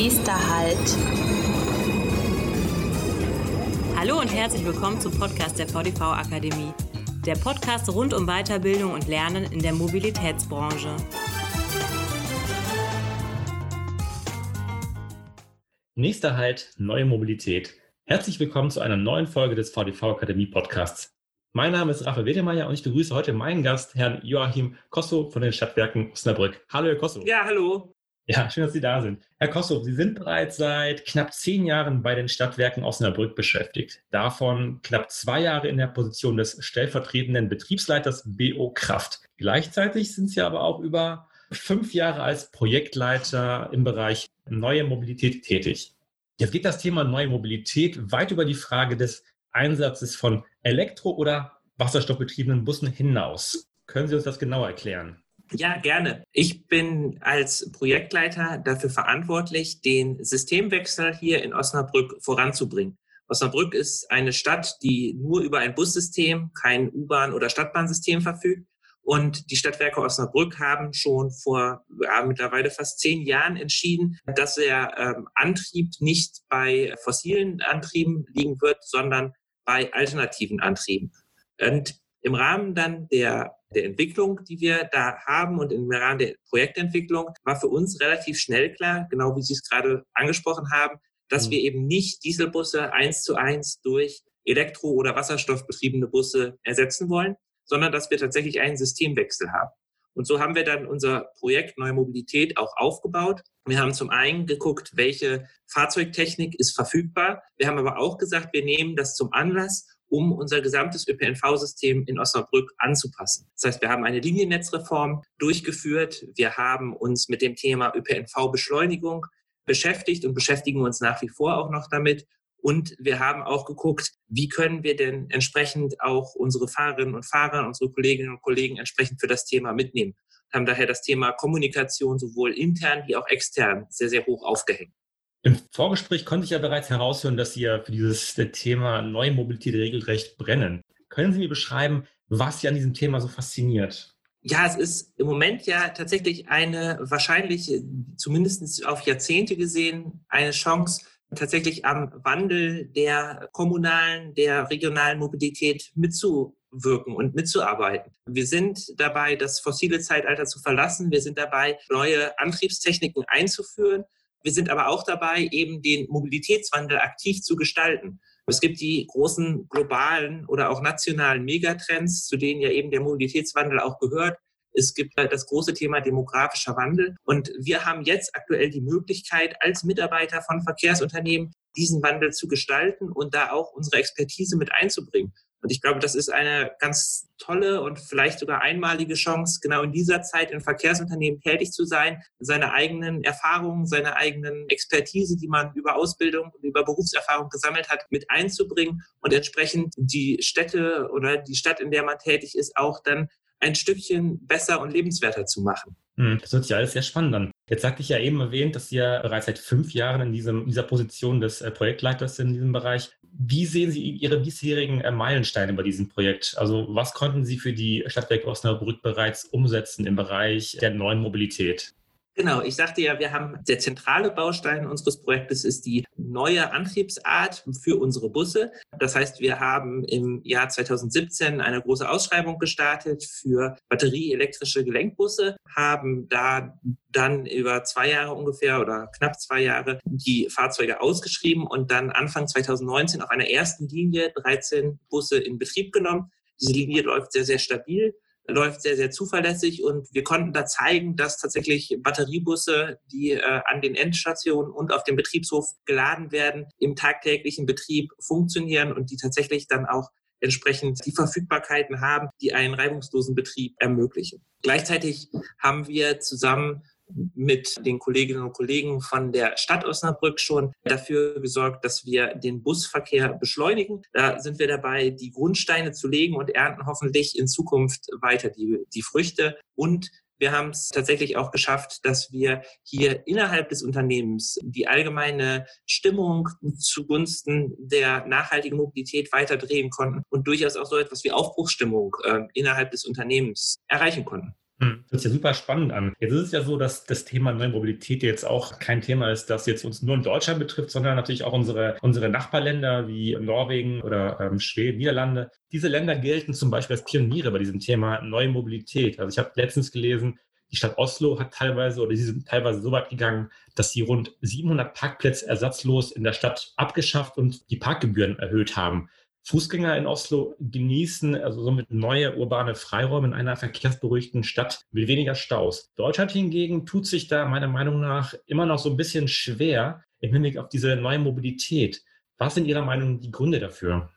Nächster Halt. Hallo und herzlich willkommen zum Podcast der VDV Akademie. Der Podcast rund um Weiterbildung und Lernen in der Mobilitätsbranche. Nächster Halt, neue Mobilität. Herzlich willkommen zu einer neuen Folge des VDV Akademie Podcasts. Mein Name ist Raphael Wedemeyer und ich begrüße heute meinen Gast, Herrn Joachim Kosso von den Stadtwerken Osnabrück. Hallo, Herr Kosso. Ja, hallo. Ja, schön, dass Sie da sind. Herr Kosso, Sie sind bereits seit knapp zehn Jahren bei den Stadtwerken Osnabrück beschäftigt. Davon knapp zwei Jahre in der Position des stellvertretenden Betriebsleiters BO Kraft. Gleichzeitig sind Sie aber auch über fünf Jahre als Projektleiter im Bereich neue Mobilität tätig. Jetzt geht das Thema neue Mobilität weit über die Frage des Einsatzes von Elektro- oder wasserstoffbetriebenen Bussen hinaus. Können Sie uns das genauer erklären? Ja, gerne. Ich bin als Projektleiter dafür verantwortlich, den Systemwechsel hier in Osnabrück voranzubringen. Osnabrück ist eine Stadt, die nur über ein Bussystem, kein U-Bahn- oder Stadtbahnsystem verfügt. Und die Stadtwerke Osnabrück haben schon vor ja, mittlerweile fast zehn Jahren entschieden, dass der ähm, Antrieb nicht bei fossilen Antrieben liegen wird, sondern bei alternativen Antrieben. Und im Rahmen dann der, der Entwicklung, die wir da haben und im Rahmen der Projektentwicklung war für uns relativ schnell klar, genau wie Sie es gerade angesprochen haben, dass mhm. wir eben nicht Dieselbusse eins zu eins durch Elektro- oder Wasserstoffbetriebene Busse ersetzen wollen, sondern dass wir tatsächlich einen Systemwechsel haben. Und so haben wir dann unser Projekt Neue Mobilität auch aufgebaut. Wir haben zum einen geguckt, welche Fahrzeugtechnik ist verfügbar. Wir haben aber auch gesagt, wir nehmen das zum Anlass, um unser gesamtes ÖPNV-System in Osnabrück anzupassen. Das heißt, wir haben eine Liniennetzreform durchgeführt. Wir haben uns mit dem Thema ÖPNV-Beschleunigung beschäftigt und beschäftigen uns nach wie vor auch noch damit. Und wir haben auch geguckt, wie können wir denn entsprechend auch unsere Fahrerinnen und Fahrer, unsere Kolleginnen und Kollegen entsprechend für das Thema mitnehmen. Haben daher das Thema Kommunikation sowohl intern wie auch extern sehr, sehr hoch aufgehängt. Im Vorgespräch konnte ich ja bereits heraushören, dass Sie ja für dieses Thema neue Mobilität regelrecht brennen. Können Sie mir beschreiben, was Sie an diesem Thema so fasziniert? Ja, es ist im Moment ja tatsächlich eine wahrscheinlich, zumindest auf Jahrzehnte gesehen, eine Chance, tatsächlich am Wandel der kommunalen, der regionalen Mobilität mitzuwirken und mitzuarbeiten. Wir sind dabei, das fossile Zeitalter zu verlassen. Wir sind dabei, neue Antriebstechniken einzuführen. Wir sind aber auch dabei, eben den Mobilitätswandel aktiv zu gestalten. Es gibt die großen globalen oder auch nationalen Megatrends, zu denen ja eben der Mobilitätswandel auch gehört. Es gibt das große Thema demografischer Wandel. Und wir haben jetzt aktuell die Möglichkeit, als Mitarbeiter von Verkehrsunternehmen diesen Wandel zu gestalten und da auch unsere Expertise mit einzubringen. Und ich glaube, das ist eine ganz tolle und vielleicht sogar einmalige Chance, genau in dieser Zeit in Verkehrsunternehmen tätig zu sein, seine eigenen Erfahrungen, seine eigenen Expertise, die man über Ausbildung und über Berufserfahrung gesammelt hat, mit einzubringen und entsprechend die Städte oder die Stadt, in der man tätig ist, auch dann ein Stückchen besser und lebenswerter zu machen. Hm, das hört sich alles sehr spannend an. Jetzt sagte ich ja eben erwähnt, dass Sie ja bereits seit fünf Jahren in diesem, dieser Position des äh, Projektleiters sind in diesem Bereich. Wie sehen Sie Ihre bisherigen äh, Meilensteine bei diesem Projekt? Also was konnten Sie für die Stadtwerke Osnabrück bereits umsetzen im Bereich der neuen Mobilität? Genau, ich sagte ja, wir haben der zentrale Baustein unseres Projektes ist die neue Antriebsart für unsere Busse. Das heißt, wir haben im Jahr 2017 eine große Ausschreibung gestartet für batterieelektrische Gelenkbusse, haben da dann über zwei Jahre ungefähr oder knapp zwei Jahre die Fahrzeuge ausgeschrieben und dann Anfang 2019 auf einer ersten Linie 13 Busse in Betrieb genommen. Diese Linie läuft sehr, sehr stabil läuft sehr, sehr zuverlässig und wir konnten da zeigen, dass tatsächlich Batteriebusse, die äh, an den Endstationen und auf dem Betriebshof geladen werden, im tagtäglichen Betrieb funktionieren und die tatsächlich dann auch entsprechend die Verfügbarkeiten haben, die einen reibungslosen Betrieb ermöglichen. Gleichzeitig haben wir zusammen mit den Kolleginnen und Kollegen von der Stadt Osnabrück schon dafür gesorgt, dass wir den Busverkehr beschleunigen. Da sind wir dabei, die Grundsteine zu legen und ernten hoffentlich in Zukunft weiter die, die Früchte. Und wir haben es tatsächlich auch geschafft, dass wir hier innerhalb des Unternehmens die allgemeine Stimmung zugunsten der nachhaltigen Mobilität weiter drehen konnten und durchaus auch so etwas wie Aufbruchsstimmung äh, innerhalb des Unternehmens erreichen konnten. Hm, das hört sich ja super spannend an. Jetzt ist es ja so, dass das Thema neue Mobilität jetzt auch kein Thema ist, das jetzt uns nur in Deutschland betrifft, sondern natürlich auch unsere, unsere Nachbarländer wie Norwegen oder ähm, Schweden, Niederlande. Diese Länder gelten zum Beispiel als Pioniere bei diesem Thema neue Mobilität. Also ich habe letztens gelesen, die Stadt Oslo hat teilweise oder sie sind teilweise so weit gegangen, dass sie rund 700 Parkplätze ersatzlos in der Stadt abgeschafft und die Parkgebühren erhöht haben. Fußgänger in Oslo genießen also somit neue urbane Freiräume in einer verkehrsberuhigten Stadt mit weniger Staus. Deutschland hingegen tut sich da meiner Meinung nach immer noch so ein bisschen schwer im Hinblick auf diese neue Mobilität. Was sind Ihrer Meinung die Gründe dafür?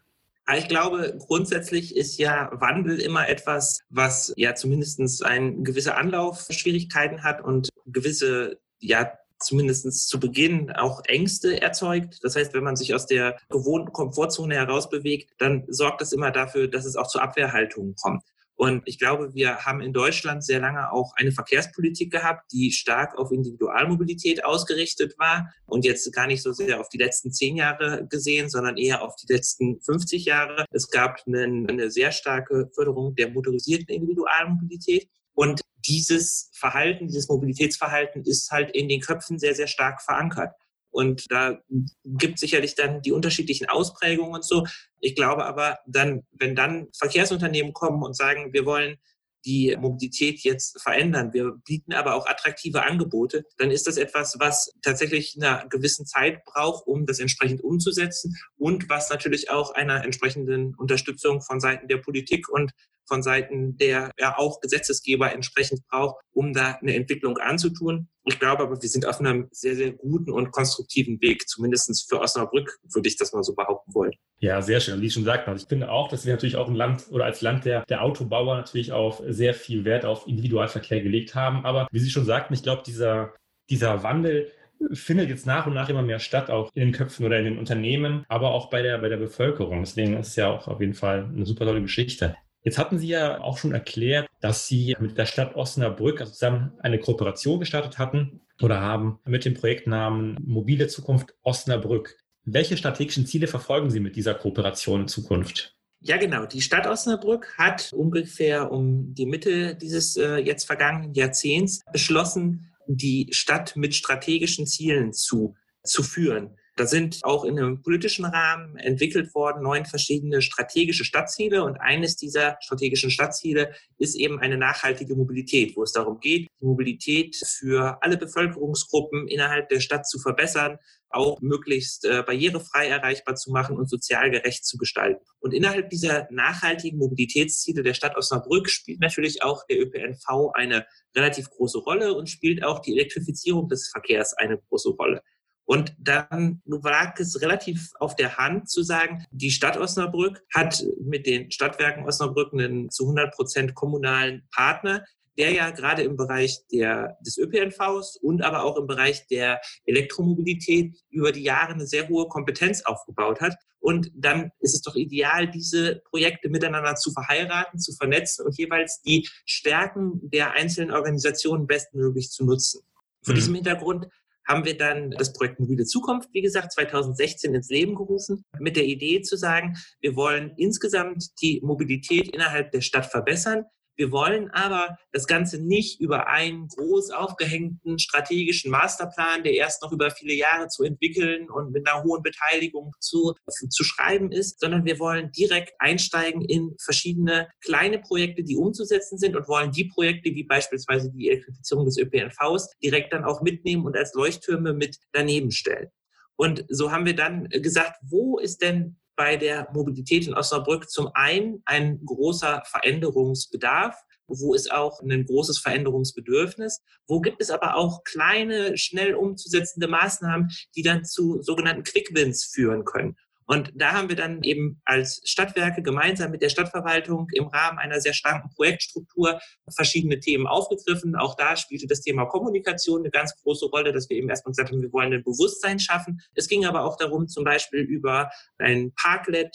Ich glaube, grundsätzlich ist ja Wandel immer etwas, was ja zumindest ein gewisse Anlaufschwierigkeiten hat und gewisse ja zumindest zu Beginn auch Ängste erzeugt. Das heißt, wenn man sich aus der gewohnten Komfortzone herausbewegt, dann sorgt das immer dafür, dass es auch zu Abwehrhaltungen kommt. Und ich glaube, wir haben in Deutschland sehr lange auch eine Verkehrspolitik gehabt, die stark auf Individualmobilität ausgerichtet war und jetzt gar nicht so sehr auf die letzten zehn Jahre gesehen, sondern eher auf die letzten 50 Jahre. Es gab eine, eine sehr starke Förderung der motorisierten Individualmobilität. Und dieses Verhalten, dieses Mobilitätsverhalten ist halt in den Köpfen sehr, sehr stark verankert. Und da gibt sicherlich dann die unterschiedlichen Ausprägungen und so. Ich glaube aber dann, wenn dann Verkehrsunternehmen kommen und sagen, wir wollen die Mobilität jetzt verändern. Wir bieten aber auch attraktive Angebote. Dann ist das etwas, was tatsächlich einer gewissen Zeit braucht, um das entsprechend umzusetzen und was natürlich auch einer entsprechenden Unterstützung von Seiten der Politik und von Seiten der ja auch Gesetzesgeber entsprechend braucht, um da eine Entwicklung anzutun. Ich glaube aber, wir sind auf einem sehr, sehr guten und konstruktiven Weg. Zumindest für Osnabrück würde ich das mal so behaupten wollen. Ja, sehr schön. Wie ich schon sagte, ich finde auch, dass wir natürlich auch ein Land oder als Land der, der Autobauer natürlich auch sehr viel Wert auf Individualverkehr gelegt haben. Aber wie Sie schon sagten, ich glaube, dieser, dieser Wandel findet jetzt nach und nach immer mehr statt, auch in den Köpfen oder in den Unternehmen, aber auch bei der, bei der Bevölkerung. Deswegen ist es ja auch auf jeden Fall eine super tolle Geschichte. Jetzt hatten Sie ja auch schon erklärt, dass Sie mit der Stadt Osnabrück also zusammen eine Kooperation gestartet hatten oder haben mit dem Projektnamen Mobile Zukunft Osnabrück. Welche strategischen Ziele verfolgen Sie mit dieser Kooperation in Zukunft? Ja, genau. Die Stadt Osnabrück hat ungefähr um die Mitte dieses äh, jetzt vergangenen Jahrzehnts beschlossen, die Stadt mit strategischen Zielen zu, zu führen. Da sind auch in einem politischen Rahmen entwickelt worden neun verschiedene strategische Stadtziele und eines dieser strategischen Stadtziele ist eben eine nachhaltige Mobilität, wo es darum geht, die Mobilität für alle Bevölkerungsgruppen innerhalb der Stadt zu verbessern, auch möglichst äh, barrierefrei erreichbar zu machen und sozial gerecht zu gestalten. Und innerhalb dieser nachhaltigen Mobilitätsziele der Stadt Osnabrück spielt natürlich auch der ÖPNV eine relativ große Rolle und spielt auch die Elektrifizierung des Verkehrs eine große Rolle. Und dann lag es relativ auf der Hand zu sagen, die Stadt Osnabrück hat mit den Stadtwerken Osnabrück einen zu 100 Prozent kommunalen Partner, der ja gerade im Bereich der, des ÖPNVs und aber auch im Bereich der Elektromobilität über die Jahre eine sehr hohe Kompetenz aufgebaut hat. Und dann ist es doch ideal, diese Projekte miteinander zu verheiraten, zu vernetzen und jeweils die Stärken der einzelnen Organisationen bestmöglich zu nutzen. Vor mhm. diesem Hintergrund haben wir dann das Projekt Mobile Zukunft, wie gesagt, 2016 ins Leben gerufen, mit der Idee zu sagen, wir wollen insgesamt die Mobilität innerhalb der Stadt verbessern. Wir wollen aber das Ganze nicht über einen groß aufgehängten strategischen Masterplan, der erst noch über viele Jahre zu entwickeln und mit einer hohen Beteiligung zu, zu schreiben ist, sondern wir wollen direkt einsteigen in verschiedene kleine Projekte, die umzusetzen sind und wollen die Projekte wie beispielsweise die Elektrifizierung des ÖPNVs direkt dann auch mitnehmen und als Leuchttürme mit daneben stellen. Und so haben wir dann gesagt, wo ist denn bei der Mobilität in Osnabrück zum einen ein großer Veränderungsbedarf, wo ist auch ein großes Veränderungsbedürfnis, wo gibt es aber auch kleine, schnell umzusetzende Maßnahmen, die dann zu sogenannten Quick Wins führen können. Und da haben wir dann eben als Stadtwerke gemeinsam mit der Stadtverwaltung im Rahmen einer sehr starken Projektstruktur verschiedene Themen aufgegriffen. Auch da spielte das Thema Kommunikation eine ganz große Rolle, dass wir eben erstmal gesagt haben, wir wollen ein Bewusstsein schaffen. Es ging aber auch darum, zum Beispiel über ein Parklet,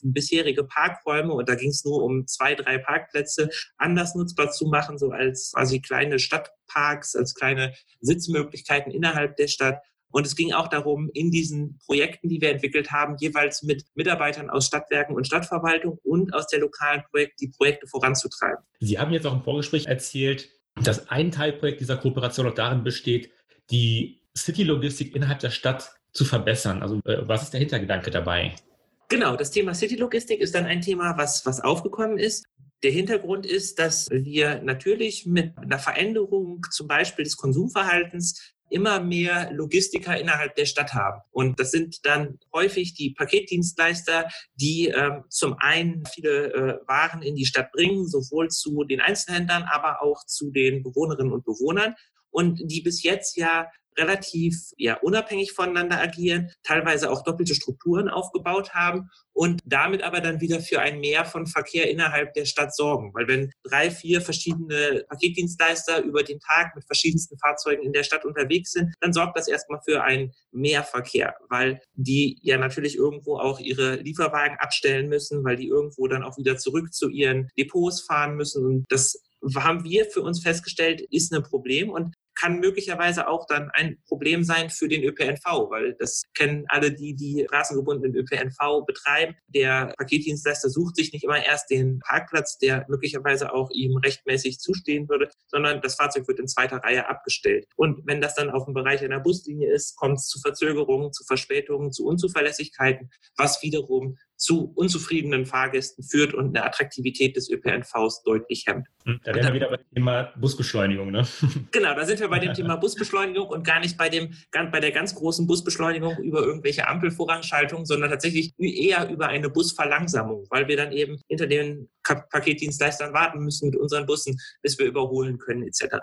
bisherige Parkräume, und da ging es nur um zwei, drei Parkplätze, anders nutzbar zu machen, so als quasi kleine Stadtparks, als kleine Sitzmöglichkeiten innerhalb der Stadt Und es ging auch darum, in diesen Projekten, die wir entwickelt haben, jeweils mit Mitarbeitern aus Stadtwerken und Stadtverwaltung und aus der lokalen Projekt die Projekte voranzutreiben. Sie haben jetzt auch im Vorgespräch erzählt, dass ein Teilprojekt dieser Kooperation auch darin besteht, die City-Logistik innerhalb der Stadt zu verbessern. Also äh, was ist der Hintergedanke dabei? Genau, das Thema City-Logistik ist dann ein Thema, was, was aufgekommen ist. Der Hintergrund ist, dass wir natürlich mit einer Veränderung zum Beispiel des Konsumverhaltens immer mehr Logistiker innerhalb der Stadt haben. Und das sind dann häufig die Paketdienstleister, die ähm, zum einen viele äh, Waren in die Stadt bringen, sowohl zu den Einzelhändlern, aber auch zu den Bewohnerinnen und Bewohnern und die bis jetzt ja relativ ja, unabhängig voneinander agieren, teilweise auch doppelte Strukturen aufgebaut haben und damit aber dann wieder für ein Mehr von Verkehr innerhalb der Stadt sorgen. Weil wenn drei, vier verschiedene Paketdienstleister über den Tag mit verschiedensten Fahrzeugen in der Stadt unterwegs sind, dann sorgt das erstmal für ein Mehrverkehr, weil die ja natürlich irgendwo auch ihre Lieferwagen abstellen müssen, weil die irgendwo dann auch wieder zurück zu ihren Depots fahren müssen und das haben wir für uns festgestellt, ist ein Problem. Und kann möglicherweise auch dann ein Problem sein für den ÖPNV, weil das kennen alle die, die straßengebundenen ÖPNV betreiben. Der Paketdienstleister sucht sich nicht immer erst den Parkplatz, der möglicherweise auch ihm rechtmäßig zustehen würde, sondern das Fahrzeug wird in zweiter Reihe abgestellt. Und wenn das dann auf dem Bereich einer Buslinie ist, kommt es zu Verzögerungen, zu Verspätungen, zu Unzuverlässigkeiten, was wiederum zu unzufriedenen Fahrgästen führt und eine Attraktivität des ÖPNVs deutlich hemmt. Hm, da wären wir wieder beim Thema Busbeschleunigung, ne? Genau, da sind wir bei dem Thema Busbeschleunigung und gar nicht bei dem, bei der ganz großen Busbeschleunigung über irgendwelche Ampelvorrangschaltungen, sondern tatsächlich eher über eine Busverlangsamung, weil wir dann eben hinter den Paketdienstleistern warten müssen mit unseren Bussen, bis wir überholen können, etc.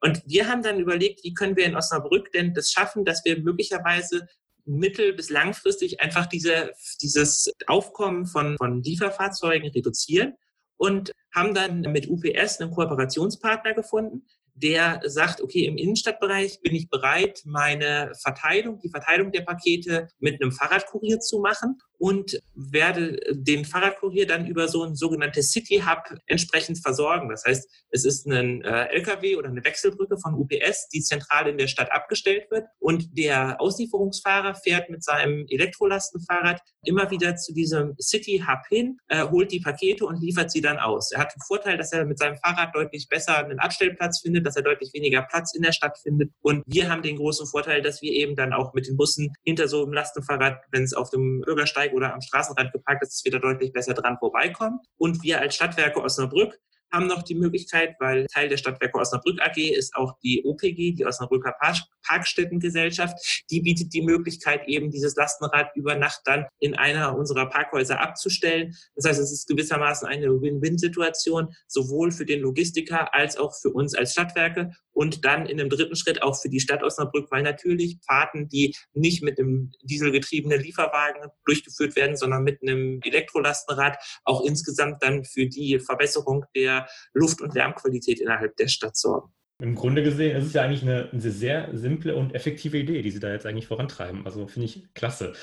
Und wir haben dann überlegt, wie können wir in Osnabrück denn das schaffen, dass wir möglicherweise mittel- bis langfristig einfach diese, dieses Aufkommen von, von Lieferfahrzeugen reduzieren und haben dann mit UPS einen Kooperationspartner gefunden, der sagt, okay, im Innenstadtbereich bin ich bereit, meine Verteilung, die Verteilung der Pakete mit einem Fahrradkurier zu machen und werde den Fahrradkurier dann über so ein sogenanntes City Hub entsprechend versorgen. Das heißt, es ist ein äh, LKW oder eine Wechselbrücke von UPS, die zentral in der Stadt abgestellt wird und der Auslieferungsfahrer fährt mit seinem Elektrolastenfahrrad immer wieder zu diesem City Hub hin, äh, holt die Pakete und liefert sie dann aus. Er hat den Vorteil, dass er mit seinem Fahrrad deutlich besser einen Abstellplatz findet, dass er deutlich weniger Platz in der Stadt findet und wir haben den großen Vorteil, dass wir eben dann auch mit den Bussen hinter so einem Lastenfahrrad, wenn es auf dem Bürgersteig Bürgersteig oder am Straßenrand geparkt ist, dass wir da deutlich besser dran vorbeikommen. Und wir als Stadtwerke Osnabrück haben noch die Möglichkeit, weil Teil der Stadtwerke Osnabrück AG ist auch die OPG, die Osnabrücker Parkstättengesellschaft. Die bietet die Möglichkeit, eben dieses Lastenrad über Nacht dann in einer unserer Parkhäuser abzustellen. Das heißt, es ist gewissermaßen eine Win-Win-Situation, sowohl für den Logistiker als auch für uns als Stadtwerke und dann in einem dritten Schritt auch für die Stadt Osnabrück, weil natürlich Fahrten, die nicht mit einem dieselgetriebenen Lieferwagen durchgeführt werden, sondern mit einem Elektrolastenrad, auch insgesamt dann für die Verbesserung der Luft- und Lärmqualität innerhalb der Stadt sorgen. Im Grunde gesehen ist es ja eigentlich eine, eine sehr simple und effektive Idee, die Sie da jetzt eigentlich vorantreiben. Also finde ich klasse.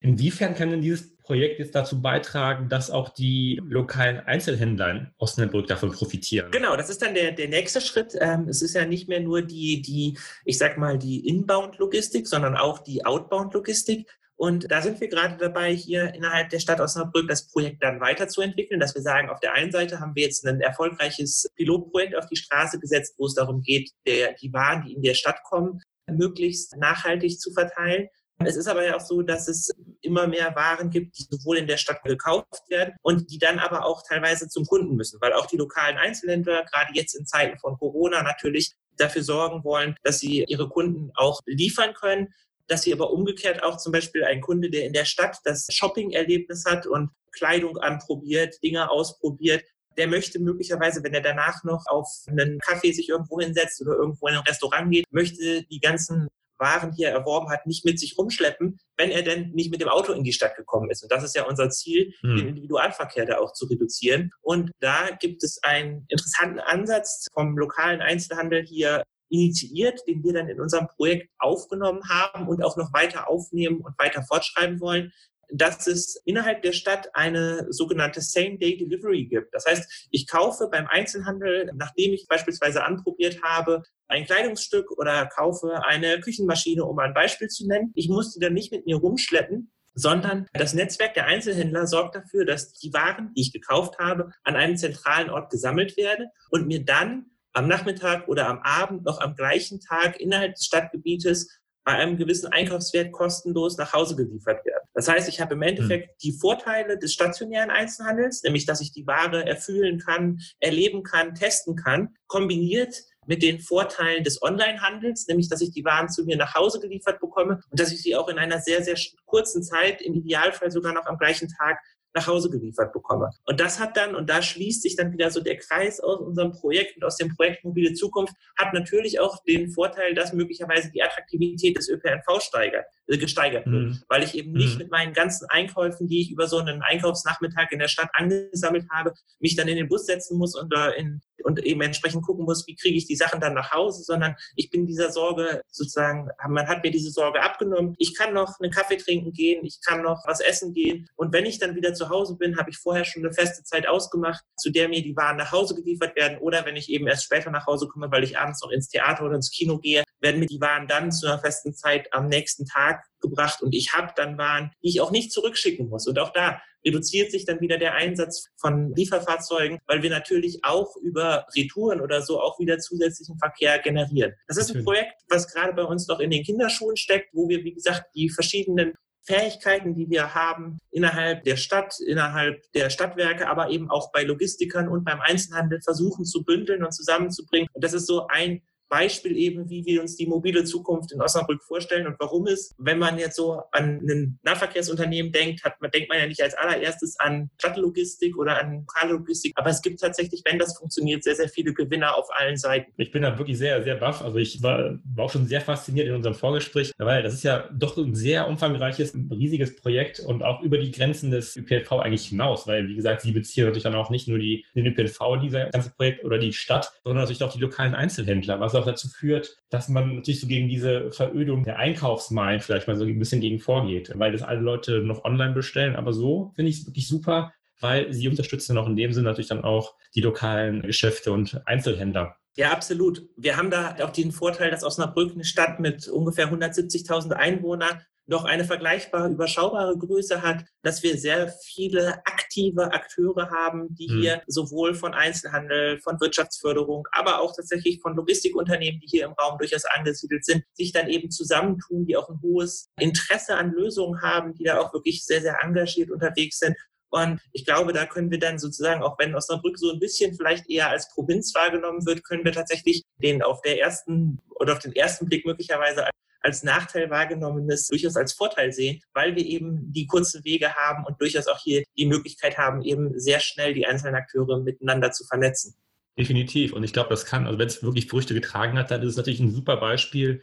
Inwiefern kann denn dieses Projekt jetzt dazu beitragen, dass auch die lokalen Einzelhändler in Osnabrück davon profitieren? Genau, das ist dann der, der nächste Schritt. Ähm, es ist ja nicht mehr nur die, die, ich sag mal, die Inbound-Logistik, sondern auch die Outbound-Logistik. Und da sind wir gerade dabei, hier innerhalb der Stadt Osnabrück das Projekt dann weiterzuentwickeln, dass wir sagen, auf der einen Seite haben wir jetzt ein erfolgreiches Pilotprojekt auf die Straße gesetzt, wo es darum geht, der, die Waren, die in der Stadt kommen, möglichst nachhaltig zu verteilen. Es ist aber ja auch so, dass es immer mehr Waren gibt, die sowohl in der Stadt gekauft werden und die dann aber auch teilweise zum Kunden müssen, weil auch die lokalen Einzelhändler gerade jetzt in Zeiten von Corona natürlich dafür sorgen wollen, dass sie ihre Kunden auch liefern können dass sie aber umgekehrt auch zum Beispiel ein Kunde, der in der Stadt das Shopping-Erlebnis hat und Kleidung anprobiert, Dinge ausprobiert, der möchte möglicherweise, wenn er danach noch auf einen Kaffee sich irgendwo hinsetzt oder irgendwo in ein Restaurant geht, möchte die ganzen waren, die er erworben hat, nicht mit sich rumschleppen, wenn er denn nicht mit dem Auto in die Stadt gekommen ist. Und das ist ja unser Ziel, hm. den Individualverkehr da auch zu reduzieren. Und da gibt es einen interessanten Ansatz vom lokalen Einzelhandel hier initiiert, den wir dann in unserem Projekt aufgenommen haben und auch noch weiter aufnehmen und weiter fortschreiben wollen, dass es innerhalb der Stadt eine sogenannte Same-Day-Delivery gibt. Das heißt, ich kaufe beim Einzelhandel, nachdem ich beispielsweise anprobiert habe, ein Kleidungsstück oder kaufe eine Küchenmaschine, um ein Beispiel zu nennen. Ich muss die dann nicht mit mir rumschleppen, sondern das Netzwerk der Einzelhändler sorgt dafür, dass die Waren, die ich gekauft habe, an einem zentralen Ort gesammelt werden und mir dann am Nachmittag oder am Abend noch am gleichen Tag innerhalb des Stadtgebietes bei einem gewissen Einkaufswert kostenlos nach Hause geliefert werden. Das heißt, ich habe im Endeffekt hm. die Vorteile des stationären Einzelhandels, nämlich dass ich die Ware erfüllen kann, erleben kann, testen kann, kombiniert mit den Vorteilen des Onlinehandels, nämlich dass ich die Waren zu mir nach Hause geliefert bekomme und dass ich sie auch in einer sehr, sehr kurzen Zeit, im Idealfall sogar noch am gleichen Tag, nach Hause geliefert bekomme. Und das hat dann, und da schließt sich dann wieder so der Kreis aus unserem Projekt und aus dem Projekt Mobile Zukunft, hat natürlich auch den Vorteil, dass möglicherweise die Attraktivität des ÖPNV steigert, äh, gesteigert wird, mhm. weil ich eben nicht mhm. mit meinen ganzen Einkäufen, die ich über so einen Einkaufsnachmittag in der Stadt angesammelt habe, mich dann in den Bus setzen muss und, äh, in, und eben entsprechend gucken muss, wie kriege ich die Sachen dann nach Hause, sondern ich bin dieser Sorge sozusagen, man hat mir diese Sorge abgenommen. Ich kann noch einen Kaffee trinken gehen, ich kann noch was essen gehen und wenn ich dann wieder zu Hause bin, habe ich vorher schon eine feste Zeit ausgemacht, zu der mir die Waren nach Hause geliefert werden oder wenn ich eben erst später nach Hause komme, weil ich abends noch ins Theater oder ins Kino gehe, werden mir die Waren dann zu einer festen Zeit am nächsten Tag gebracht und ich habe dann Waren, die ich auch nicht zurückschicken muss. Und auch da reduziert sich dann wieder der Einsatz von Lieferfahrzeugen, weil wir natürlich auch über Retouren oder so auch wieder zusätzlichen Verkehr generieren. Das ist ein Projekt, was gerade bei uns noch in den Kinderschuhen steckt, wo wir, wie gesagt, die verschiedenen Fähigkeiten, die wir haben innerhalb der Stadt, innerhalb der Stadtwerke, aber eben auch bei Logistikern und beim Einzelhandel versuchen zu bündeln und zusammenzubringen. Und das ist so ein Beispiel eben, wie wir uns die mobile Zukunft in Osnabrück vorstellen und warum es, wenn man jetzt so an ein Nahverkehrsunternehmen denkt, hat man, denkt man ja nicht als allererstes an Stadtlogistik oder an Lokallogistik, aber es gibt tatsächlich, wenn das funktioniert, sehr, sehr viele Gewinner auf allen Seiten. Ich bin da wirklich sehr, sehr baff. Also ich war, war auch schon sehr fasziniert in unserem Vorgespräch, weil das ist ja doch ein sehr umfangreiches, riesiges Projekt und auch über die Grenzen des ÖPNV eigentlich hinaus, weil, wie gesagt, sie beziehen natürlich dann auch nicht nur die, den ÖPNV, dieser ganze Projekt oder die Stadt, sondern natürlich auch die lokalen Einzelhändler, was auch auch dazu führt, dass man natürlich so gegen diese Verödung der Einkaufsmeilen vielleicht mal so ein bisschen gegen vorgeht, weil das alle Leute noch online bestellen. Aber so finde ich es wirklich super, weil sie unterstützen auch in dem Sinne natürlich dann auch die lokalen Geschäfte und Einzelhändler. Ja, absolut. Wir haben da auch den Vorteil, dass Osnabrück eine Stadt mit ungefähr 170.000 Einwohnern noch eine vergleichbare, überschaubare Größe hat, dass wir sehr viele aktive Akteure haben, die mhm. hier sowohl von Einzelhandel, von Wirtschaftsförderung, aber auch tatsächlich von Logistikunternehmen, die hier im Raum durchaus angesiedelt sind, sich dann eben zusammentun, die auch ein hohes Interesse an Lösungen haben, die da auch wirklich sehr, sehr engagiert unterwegs sind und ich glaube, da können wir dann sozusagen, auch wenn Osnabrück so ein bisschen vielleicht eher als Provinz wahrgenommen wird, können wir tatsächlich den auf der ersten oder auf den ersten Blick möglicherweise als Nachteil wahrgenommenes durchaus als Vorteil sehen, weil wir eben die kurzen Wege haben und durchaus auch hier die Möglichkeit haben, eben sehr schnell die einzelnen Akteure miteinander zu vernetzen. Definitiv. Und ich glaube, das kann, also wenn es wirklich Früchte getragen hat, dann ist es natürlich ein super Beispiel,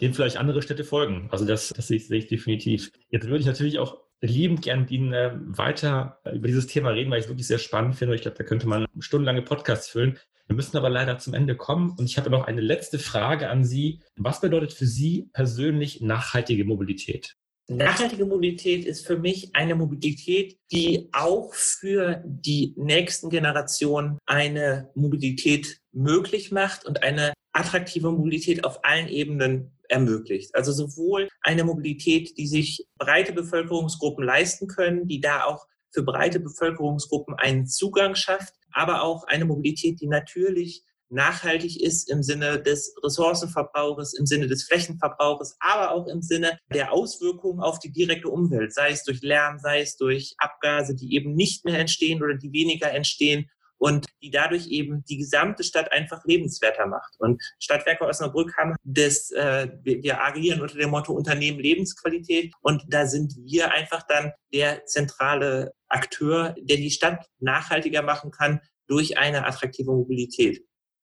dem vielleicht andere Städte folgen. Also das, das sehe, ich, sehe ich definitiv. Jetzt würde ich natürlich auch liebend gern mit Ihnen äh, weiter über dieses Thema reden, weil ich es wirklich sehr spannend finde. Ich glaube, da könnte man stundenlange Podcasts füllen. Wir müssen aber leider zum Ende kommen und ich habe noch eine letzte Frage an Sie. Was bedeutet für Sie persönlich nachhaltige Mobilität? Nachhaltige Mobilität ist für mich eine Mobilität, die auch für die nächsten Generationen eine Mobilität möglich macht und eine attraktive Mobilität auf allen Ebenen ermöglicht. Also sowohl eine Mobilität, die sich breite Bevölkerungsgruppen leisten können, die da auch für breite Bevölkerungsgruppen einen Zugang schafft, aber auch eine Mobilität, die natürlich nachhaltig ist im Sinne des Ressourcenverbrauches, im Sinne des Flächenverbrauches, aber auch im Sinne der Auswirkungen auf die direkte Umwelt, sei es durch Lärm, sei es durch Abgase, die eben nicht mehr entstehen oder die weniger entstehen und die dadurch eben die gesamte Stadt einfach lebenswerter macht. Und Stadtwerke Osnabrück haben das, äh, wir, wir agieren unter dem Motto Unternehmen Lebensqualität und da sind wir einfach dann der zentrale Akteur, der die Stadt nachhaltiger machen kann durch eine attraktive Mobilität.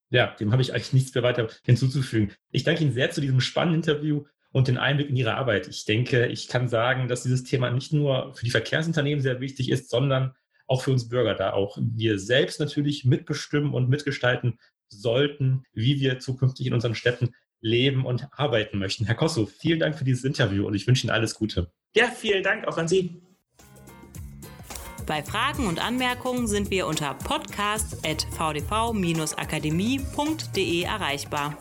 Ja, dem habe ich eigentlich nichts mehr weiter hinzuzufügen. Ich danke Ihnen sehr zu diesem spannenden Interview und den Einblick in Ihre Arbeit. Ich denke, ich kann sagen, dass dieses Thema nicht nur für die Verkehrsunternehmen sehr wichtig ist, sondern auch für uns Bürger, da auch wir selbst natürlich mitbestimmen und mitgestalten sollten, wie wir zukünftig in unseren Städten leben und arbeiten möchten. Herr Kosso, vielen Dank für dieses Interview und ich wünsche Ihnen alles Gute. Ja, vielen Dank auch an Sie. Bei Fragen und Anmerkungen sind wir unter podcast.vdv-akademie.de erreichbar.